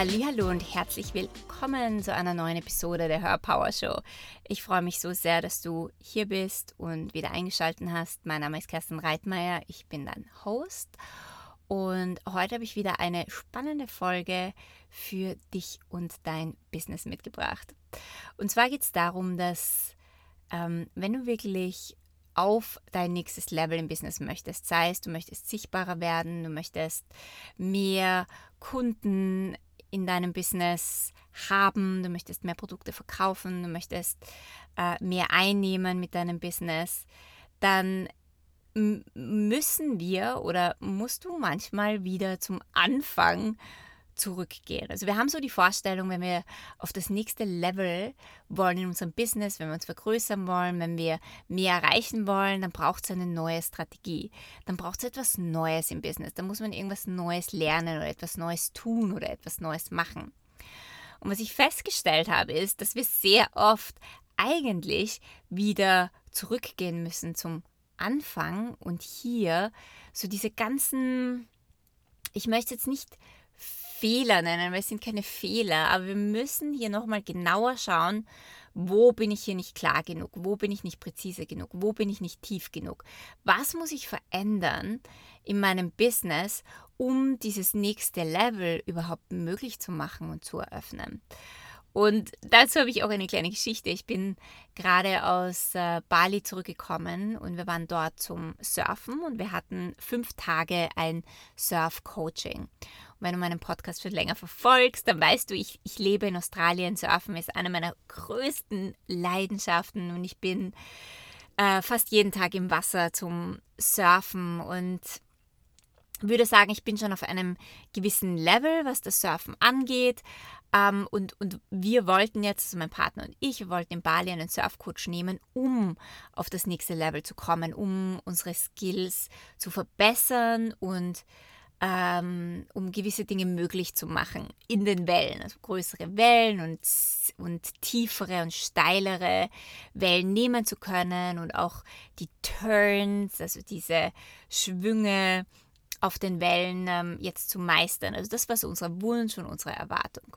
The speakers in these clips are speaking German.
Hallo und herzlich willkommen zu einer neuen Episode der Hörpower Show. Ich freue mich so sehr, dass du hier bist und wieder eingeschaltet hast. Mein Name ist Kerstin Reitmeier, ich bin dein Host und heute habe ich wieder eine spannende Folge für dich und dein Business mitgebracht. Und zwar geht es darum, dass ähm, wenn du wirklich auf dein nächstes Level im Business möchtest. Sei es, du möchtest sichtbarer werden, du möchtest mehr Kunden in deinem Business haben, du möchtest mehr Produkte verkaufen, du möchtest äh, mehr einnehmen mit deinem Business, dann müssen wir oder musst du manchmal wieder zum Anfang zurückgehen. Also wir haben so die Vorstellung, wenn wir auf das nächste Level wollen in unserem Business, wenn wir uns vergrößern wollen, wenn wir mehr erreichen wollen, dann braucht es eine neue Strategie. Dann braucht es etwas Neues im Business. Da muss man irgendwas Neues lernen oder etwas Neues tun oder etwas Neues machen. Und was ich festgestellt habe, ist, dass wir sehr oft eigentlich wieder zurückgehen müssen zum Anfang und hier so diese ganzen, ich möchte jetzt nicht Fehler nennen, weil es sind keine Fehler, aber wir müssen hier nochmal genauer schauen, wo bin ich hier nicht klar genug, wo bin ich nicht präzise genug, wo bin ich nicht tief genug, was muss ich verändern in meinem Business, um dieses nächste Level überhaupt möglich zu machen und zu eröffnen. Und dazu habe ich auch eine kleine Geschichte. Ich bin gerade aus äh, Bali zurückgekommen und wir waren dort zum Surfen und wir hatten fünf Tage ein Surf-Coaching. Wenn du meinen Podcast schon länger verfolgst, dann weißt du, ich, ich lebe in Australien. Surfen ist eine meiner größten Leidenschaften und ich bin äh, fast jeden Tag im Wasser zum Surfen und würde sagen, ich bin schon auf einem gewissen Level, was das Surfen angeht. Ähm, und, und wir wollten jetzt, also mein Partner und ich, wollten in Bali einen Surfcoach nehmen, um auf das nächste Level zu kommen, um unsere Skills zu verbessern und ähm, um gewisse Dinge möglich zu machen in den Wellen, also größere Wellen und, und tiefere und steilere Wellen nehmen zu können und auch die Turns, also diese Schwünge auf den Wellen ähm, jetzt zu meistern. Also das war so unser Wunsch und unsere Erwartung.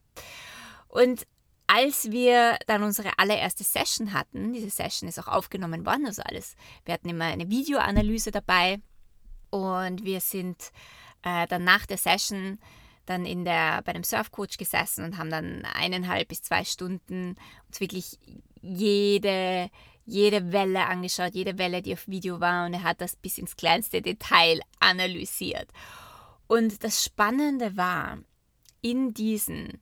Und als wir dann unsere allererste Session hatten, diese Session ist auch aufgenommen worden, also alles, wir hatten immer eine Videoanalyse dabei und wir sind äh, dann nach der Session dann in der, bei dem Surfcoach gesessen und haben dann eineinhalb bis zwei Stunden uns wirklich jede, jede Welle angeschaut, jede Welle, die auf Video war und er hat das bis ins kleinste Detail analysiert. Und das Spannende war, in diesen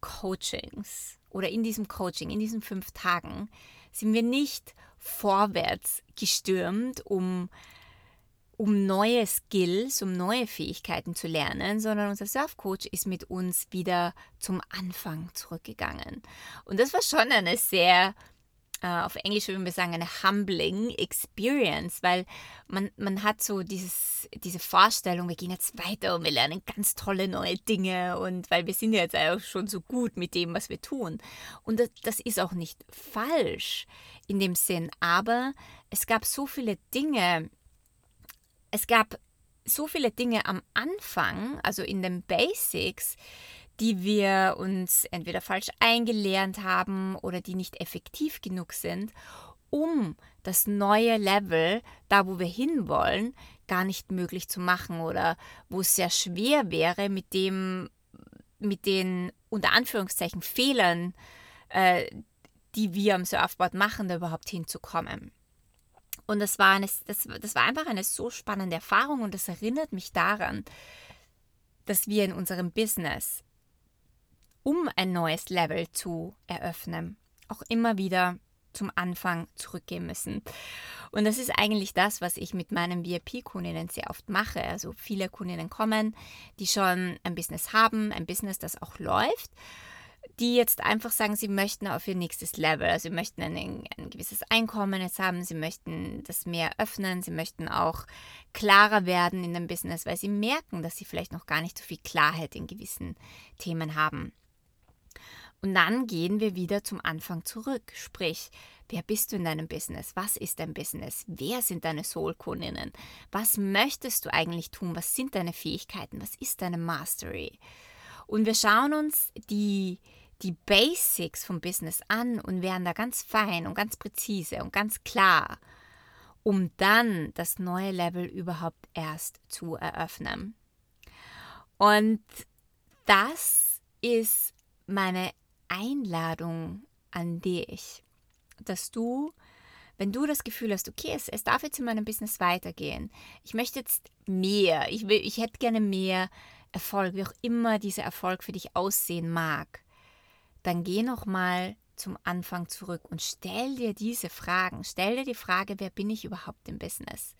Coachings oder in diesem Coaching, in diesen fünf Tagen, sind wir nicht vorwärts gestürmt, um um neue Skills, um neue Fähigkeiten zu lernen, sondern unser Surfcoach ist mit uns wieder zum Anfang zurückgegangen. Und das war schon eine sehr, äh, auf Englisch würden wir sagen, eine humbling Experience, weil man, man hat so dieses, diese Vorstellung, wir gehen jetzt weiter und wir lernen ganz tolle neue Dinge und weil wir sind ja jetzt auch schon so gut mit dem, was wir tun. Und das, das ist auch nicht falsch in dem Sinn, aber es gab so viele Dinge, es gab so viele Dinge am Anfang, also in den Basics, die wir uns entweder falsch eingelernt haben oder die nicht effektiv genug sind, um das neue Level, da wo wir hinwollen, gar nicht möglich zu machen oder wo es sehr schwer wäre, mit dem, mit den unter Anführungszeichen Fehlern, äh, die wir am Surfboard machen, da überhaupt hinzukommen. Und das war, eine, das, das war einfach eine so spannende Erfahrung und das erinnert mich daran, dass wir in unserem Business, um ein neues Level zu eröffnen, auch immer wieder zum Anfang zurückgehen müssen. Und das ist eigentlich das, was ich mit meinen VIP-Kundinnen sehr oft mache. Also viele Kundinnen kommen, die schon ein Business haben, ein Business, das auch läuft die jetzt einfach sagen, sie möchten auf ihr nächstes Level. Also sie möchten ein, ein gewisses Einkommen jetzt haben, sie möchten das mehr öffnen, sie möchten auch klarer werden in dem Business, weil sie merken, dass sie vielleicht noch gar nicht so viel Klarheit in gewissen Themen haben. Und dann gehen wir wieder zum Anfang zurück. Sprich, wer bist du in deinem Business? Was ist dein Business? Wer sind deine Soul-Kundinnen? Was möchtest du eigentlich tun? Was sind deine Fähigkeiten? Was ist deine Mastery? Und wir schauen uns die, die Basics vom Business an und werden da ganz fein und ganz präzise und ganz klar, um dann das neue Level überhaupt erst zu eröffnen. Und das ist meine Einladung an dich, dass du, wenn du das Gefühl hast, okay, es, es darf jetzt in meinem Business weitergehen, ich möchte jetzt mehr, ich, will, ich hätte gerne mehr Erfolg, wie auch immer dieser Erfolg für dich aussehen mag, dann geh nochmal zum Anfang zurück und stell dir diese Fragen. Stell dir die Frage, wer bin ich überhaupt im Business?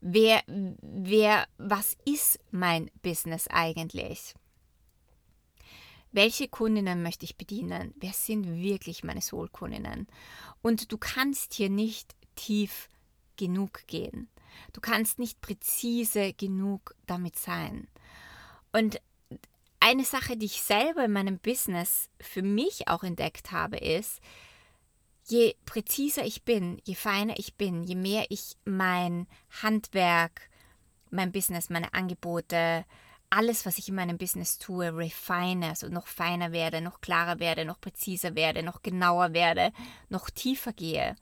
Wer, wer, was ist mein Business eigentlich? Welche Kundinnen möchte ich bedienen? Wer sind wirklich meine Soul-Kundinnen? Und du kannst hier nicht tief genug gehen. Du kannst nicht präzise genug damit sein. Und eine Sache, die ich selber in meinem Business für mich auch entdeckt habe, ist, je präziser ich bin, je feiner ich bin, je mehr ich mein Handwerk, mein Business, meine Angebote, alles, was ich in meinem Business tue, refine, also noch feiner werde, noch klarer werde, noch präziser werde, noch genauer werde, noch tiefer gehe,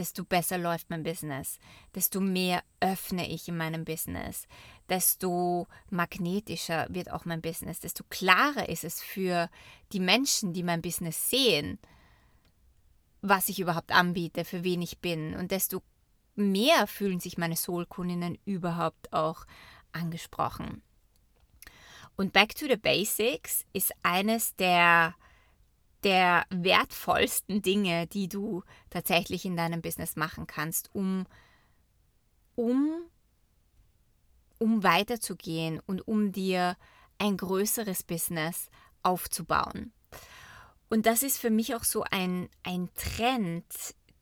desto besser läuft mein Business, desto mehr öffne ich in meinem Business, desto magnetischer wird auch mein Business, desto klarer ist es für die Menschen, die mein Business sehen, was ich überhaupt anbiete, für wen ich bin. Und desto mehr fühlen sich meine Soul-Kundinnen überhaupt auch angesprochen. Und Back to the Basics ist eines der der wertvollsten Dinge, die du tatsächlich in deinem Business machen kannst, um, um, um weiterzugehen und um dir ein größeres Business aufzubauen. Und das ist für mich auch so ein, ein Trend,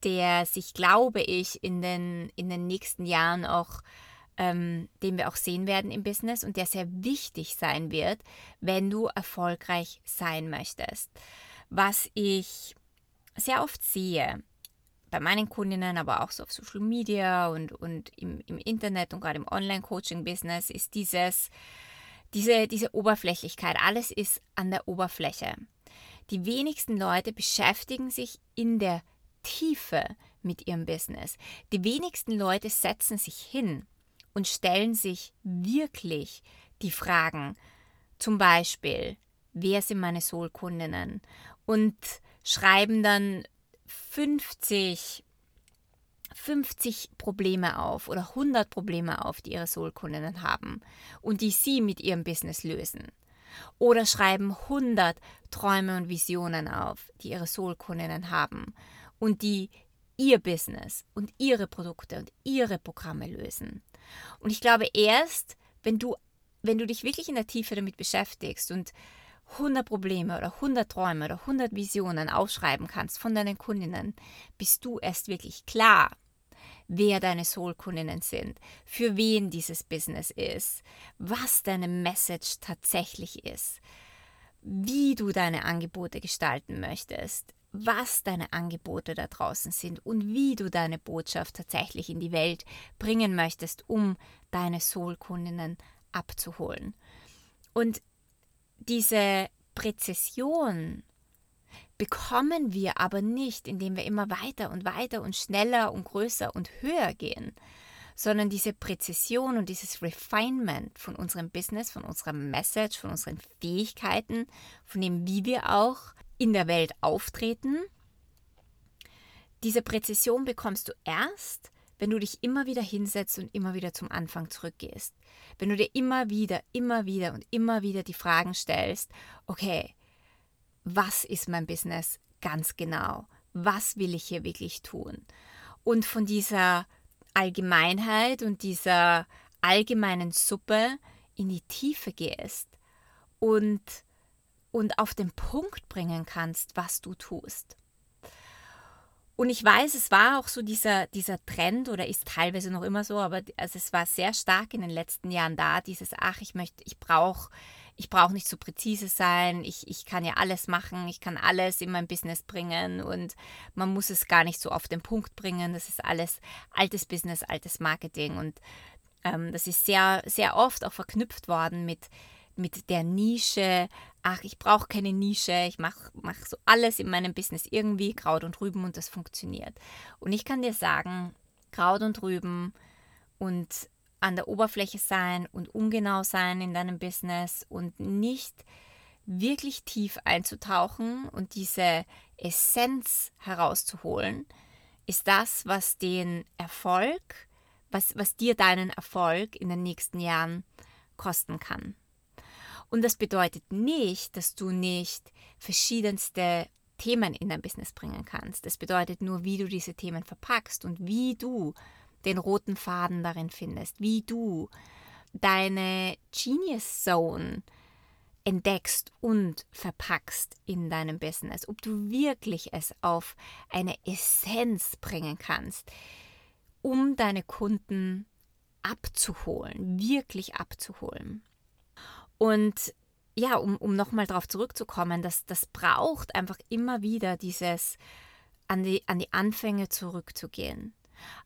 der sich, glaube ich, in den, in den nächsten Jahren auch, ähm, den wir auch sehen werden im Business und der sehr wichtig sein wird, wenn du erfolgreich sein möchtest was ich sehr oft sehe bei meinen Kundinnen, aber auch so auf Social Media und, und im, im Internet und gerade im Online-Coaching-Business, ist dieses, diese, diese Oberflächlichkeit. Alles ist an der Oberfläche. Die wenigsten Leute beschäftigen sich in der Tiefe mit ihrem Business. Die wenigsten Leute setzen sich hin und stellen sich wirklich die Fragen. Zum Beispiel, wer sind meine Soul-Kundinnen? Und schreiben dann 50, 50 Probleme auf oder 100 Probleme auf, die ihre Soul-Kundinnen haben und die sie mit ihrem Business lösen. Oder schreiben 100 Träume und Visionen auf, die ihre Soul-Kundinnen haben und die ihr Business und ihre Produkte und ihre Programme lösen. Und ich glaube, erst wenn du, wenn du dich wirklich in der Tiefe damit beschäftigst und 100 Probleme oder 100 Träume oder 100 Visionen aufschreiben kannst von deinen Kundinnen, bist du erst wirklich klar, wer deine Soul-Kundinnen sind, für wen dieses Business ist, was deine Message tatsächlich ist, wie du deine Angebote gestalten möchtest, was deine Angebote da draußen sind und wie du deine Botschaft tatsächlich in die Welt bringen möchtest, um deine Soul-Kundinnen abzuholen. Und diese Präzision bekommen wir aber nicht, indem wir immer weiter und weiter und schneller und größer und höher gehen, sondern diese Präzision und dieses Refinement von unserem Business, von unserer Message, von unseren Fähigkeiten, von dem, wie wir auch in der Welt auftreten, diese Präzision bekommst du erst, wenn du dich immer wieder hinsetzt und immer wieder zum Anfang zurückgehst. Wenn du dir immer wieder, immer wieder und immer wieder die Fragen stellst, okay, was ist mein Business ganz genau? Was will ich hier wirklich tun? Und von dieser Allgemeinheit und dieser allgemeinen Suppe in die Tiefe gehst und, und auf den Punkt bringen kannst, was du tust. Und ich weiß, es war auch so dieser, dieser Trend oder ist teilweise noch immer so, aber also es war sehr stark in den letzten Jahren da, dieses, ach, ich möchte, ich brauche ich brauche nicht so präzise sein, ich, ich kann ja alles machen, ich kann alles in mein Business bringen und man muss es gar nicht so auf den Punkt bringen. Das ist alles altes Business, altes Marketing und ähm, das ist sehr, sehr oft auch verknüpft worden mit, mit der Nische, ach, ich brauche keine Nische, ich mache mach so alles in meinem Business irgendwie, Kraut und Rüben und das funktioniert. Und ich kann dir sagen, Kraut und Rüben und an der Oberfläche sein und ungenau sein in deinem Business und nicht wirklich tief einzutauchen und diese Essenz herauszuholen, ist das, was den Erfolg, was, was dir deinen Erfolg in den nächsten Jahren kosten kann. Und das bedeutet nicht, dass du nicht verschiedenste Themen in dein Business bringen kannst. Das bedeutet nur, wie du diese Themen verpackst und wie du den roten Faden darin findest, wie du deine Genius Zone entdeckst und verpackst in deinem Business, ob du wirklich es auf eine Essenz bringen kannst, um deine Kunden abzuholen, wirklich abzuholen. Und ja, um, um nochmal darauf zurückzukommen, dass das braucht einfach immer wieder dieses an die, an die Anfänge zurückzugehen.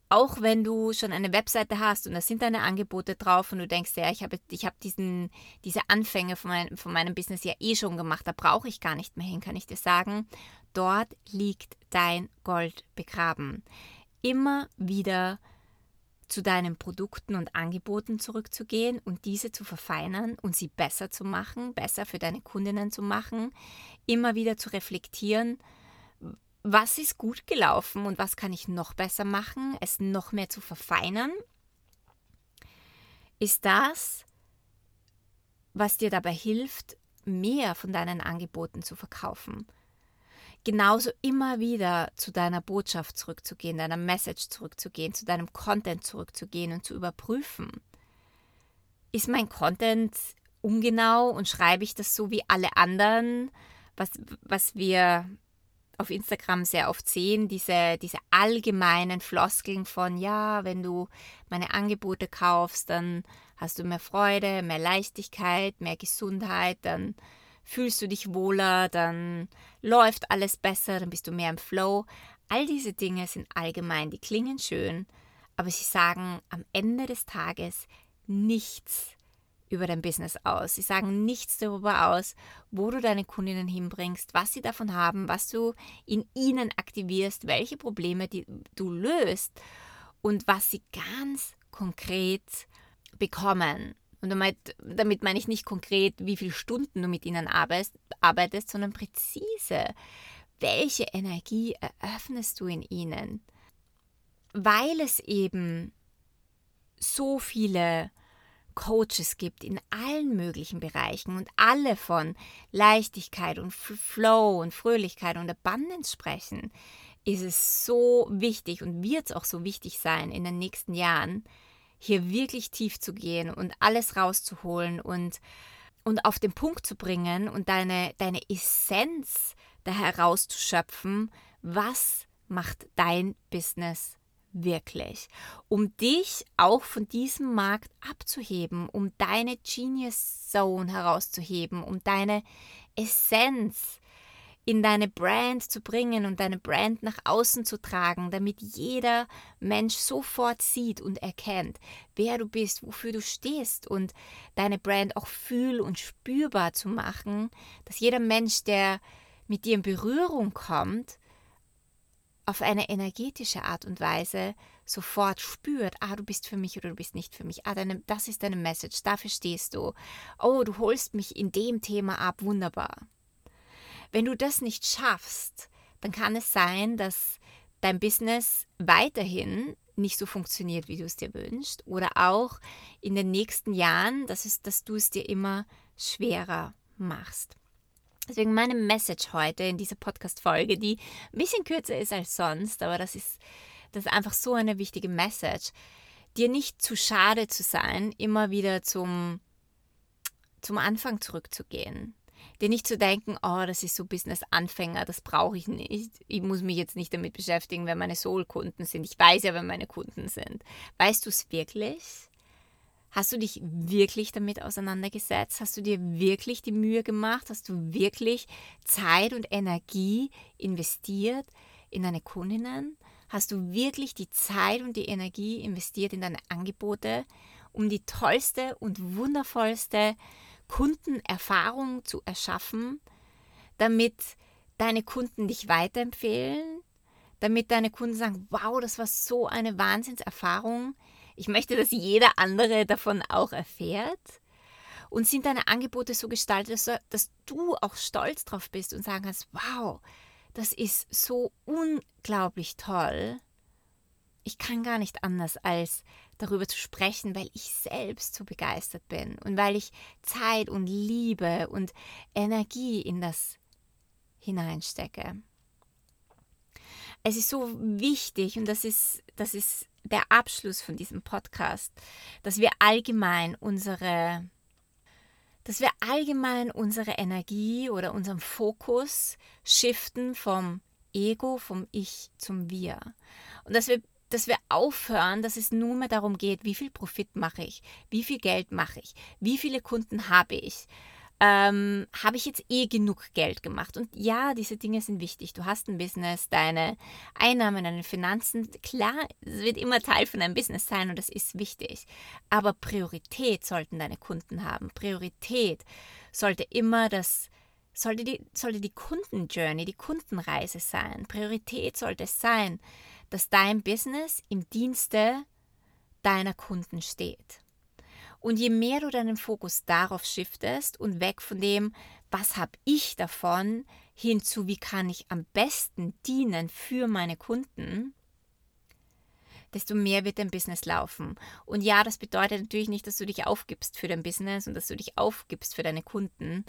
Auch wenn du schon eine Webseite hast und da sind deine Angebote drauf und du denkst, ja, ich habe ich hab diesen, diese Anfänge von, mein, von meinem Business ja eh schon gemacht, da brauche ich gar nicht mehr hin, kann ich dir sagen, dort liegt dein Gold begraben. Immer wieder zu deinen Produkten und Angeboten zurückzugehen und diese zu verfeinern und sie besser zu machen, besser für deine Kundinnen zu machen, immer wieder zu reflektieren, was ist gut gelaufen und was kann ich noch besser machen, es noch mehr zu verfeinern, ist das, was dir dabei hilft, mehr von deinen Angeboten zu verkaufen genauso immer wieder zu deiner Botschaft zurückzugehen, deiner Message zurückzugehen, zu deinem Content zurückzugehen und zu überprüfen. Ist mein Content ungenau und schreibe ich das so wie alle anderen, was, was wir auf Instagram sehr oft sehen, diese, diese allgemeinen Floskeln von, ja, wenn du meine Angebote kaufst, dann hast du mehr Freude, mehr Leichtigkeit, mehr Gesundheit, dann fühlst du dich wohler, dann läuft alles besser, dann bist du mehr im Flow. All diese Dinge sind allgemein, die klingen schön, aber sie sagen am Ende des Tages nichts über dein Business aus. Sie sagen nichts darüber aus, wo du deine Kundinnen hinbringst, was sie davon haben, was du in ihnen aktivierst, welche Probleme die du löst und was sie ganz konkret bekommen. Und damit, damit meine ich nicht konkret, wie viele Stunden du mit ihnen arbeitest, arbeitest, sondern präzise, welche Energie eröffnest du in ihnen. Weil es eben so viele Coaches gibt in allen möglichen Bereichen und alle von Leichtigkeit und Flow und Fröhlichkeit und Abundance sprechen, ist es so wichtig und wird es auch so wichtig sein in den nächsten Jahren, hier wirklich tief zu gehen und alles rauszuholen und, und auf den Punkt zu bringen und deine, deine Essenz da herauszuschöpfen, was macht dein Business wirklich, um dich auch von diesem Markt abzuheben, um deine Genius Zone herauszuheben, um deine Essenz in deine Brand zu bringen und deine Brand nach außen zu tragen, damit jeder Mensch sofort sieht und erkennt, wer du bist, wofür du stehst und deine Brand auch fühl- und spürbar zu machen, dass jeder Mensch, der mit dir in Berührung kommt, auf eine energetische Art und Weise sofort spürt, ah, du bist für mich oder du bist nicht für mich. Ah, deine, das ist deine Message, dafür stehst du. Oh, du holst mich in dem Thema ab, wunderbar. Wenn du das nicht schaffst, dann kann es sein, dass dein Business weiterhin nicht so funktioniert, wie du es dir wünschst, oder auch in den nächsten Jahren, dass, es, dass du es dir immer schwerer machst. Deswegen meine Message heute in dieser Podcast-Folge, die ein bisschen kürzer ist als sonst, aber das ist, das ist einfach so eine wichtige Message, dir nicht zu schade zu sein, immer wieder zum, zum Anfang zurückzugehen dir nicht zu denken, oh, das ist so Business-Anfänger, das brauche ich nicht. Ich muss mich jetzt nicht damit beschäftigen, wer meine Soul-Kunden sind. Ich weiß ja, wer meine Kunden sind. Weißt du es wirklich? Hast du dich wirklich damit auseinandergesetzt? Hast du dir wirklich die Mühe gemacht? Hast du wirklich Zeit und Energie investiert in deine Kundinnen? Hast du wirklich die Zeit und die Energie investiert in deine Angebote, um die tollste und wundervollste Kundenerfahrung zu erschaffen, damit deine Kunden dich weiterempfehlen, damit deine Kunden sagen, wow, das war so eine Wahnsinnserfahrung. Ich möchte, dass jeder andere davon auch erfährt. Und sind deine Angebote so gestaltet, dass, du auch stolz drauf bist und sagen kannst, wow, das ist so unglaublich toll. Ich kann gar nicht anders, als darüber zu sprechen, weil ich selbst so begeistert bin und weil ich Zeit und Liebe und Energie in das hineinstecke. Es ist so wichtig und das ist, das ist der Abschluss von diesem Podcast, dass wir allgemein unsere dass wir allgemein unsere Energie oder unseren Fokus shiften vom Ego, vom Ich zum Wir. Und dass wir, dass wir aufhören, dass es nur mehr darum geht, wie viel Profit mache ich, wie viel Geld mache ich, wie viele Kunden habe ich, ähm, habe ich jetzt eh genug Geld gemacht? Und ja, diese Dinge sind wichtig. Du hast ein Business, deine Einnahmen, deine Finanzen, klar, es wird immer Teil von deinem Business sein und das ist wichtig. Aber Priorität sollten deine Kunden haben. Priorität sollte immer das sollte die, sollte die Kundenjourney, die Kundenreise sein. Priorität sollte es sein, dass dein Business im Dienste deiner Kunden steht. Und je mehr du deinen Fokus darauf shiftest und weg von dem, was habe ich davon, hin zu, wie kann ich am besten dienen für meine Kunden, desto mehr wird dein Business laufen. Und ja, das bedeutet natürlich nicht, dass du dich aufgibst für dein Business und dass du dich aufgibst für deine Kunden.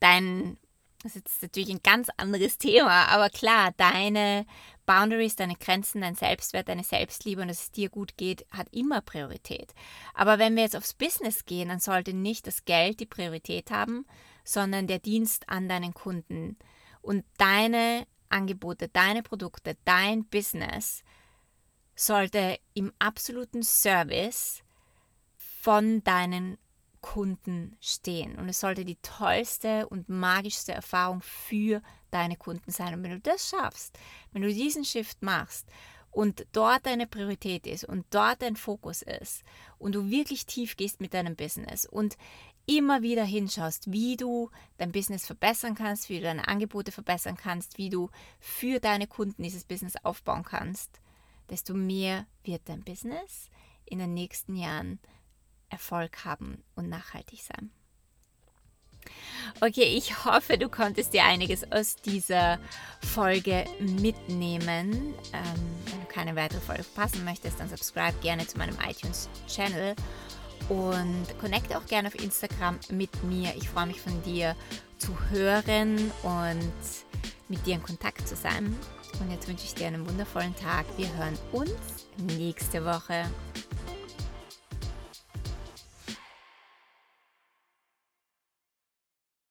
Dein das ist jetzt natürlich ein ganz anderes Thema, aber klar, deine Boundaries, deine Grenzen, dein Selbstwert, deine Selbstliebe und dass es dir gut geht, hat immer Priorität. Aber wenn wir jetzt aufs Business gehen, dann sollte nicht das Geld die Priorität haben, sondern der Dienst an deinen Kunden. Und deine Angebote, deine Produkte, dein Business sollte im absoluten Service von deinen Kunden stehen. Und es sollte die tollste und magischste Erfahrung für deine Kunden sein. Und wenn du das schaffst, wenn du diesen Shift machst und dort deine Priorität ist und dort dein Fokus ist und du wirklich tief gehst mit deinem Business und immer wieder hinschaust, wie du dein Business verbessern kannst, wie du deine Angebote verbessern kannst, wie du für deine Kunden dieses Business aufbauen kannst, desto mehr wird dein Business in den nächsten Jahren Erfolg haben und nachhaltig sein. Okay, ich hoffe, du konntest dir einiges aus dieser Folge mitnehmen. Ähm, wenn du keine weitere Folge verpassen möchtest, dann subscribe gerne zu meinem iTunes-Channel und connecte auch gerne auf Instagram mit mir. Ich freue mich von dir zu hören und mit dir in Kontakt zu sein. Und jetzt wünsche ich dir einen wundervollen Tag. Wir hören uns nächste Woche.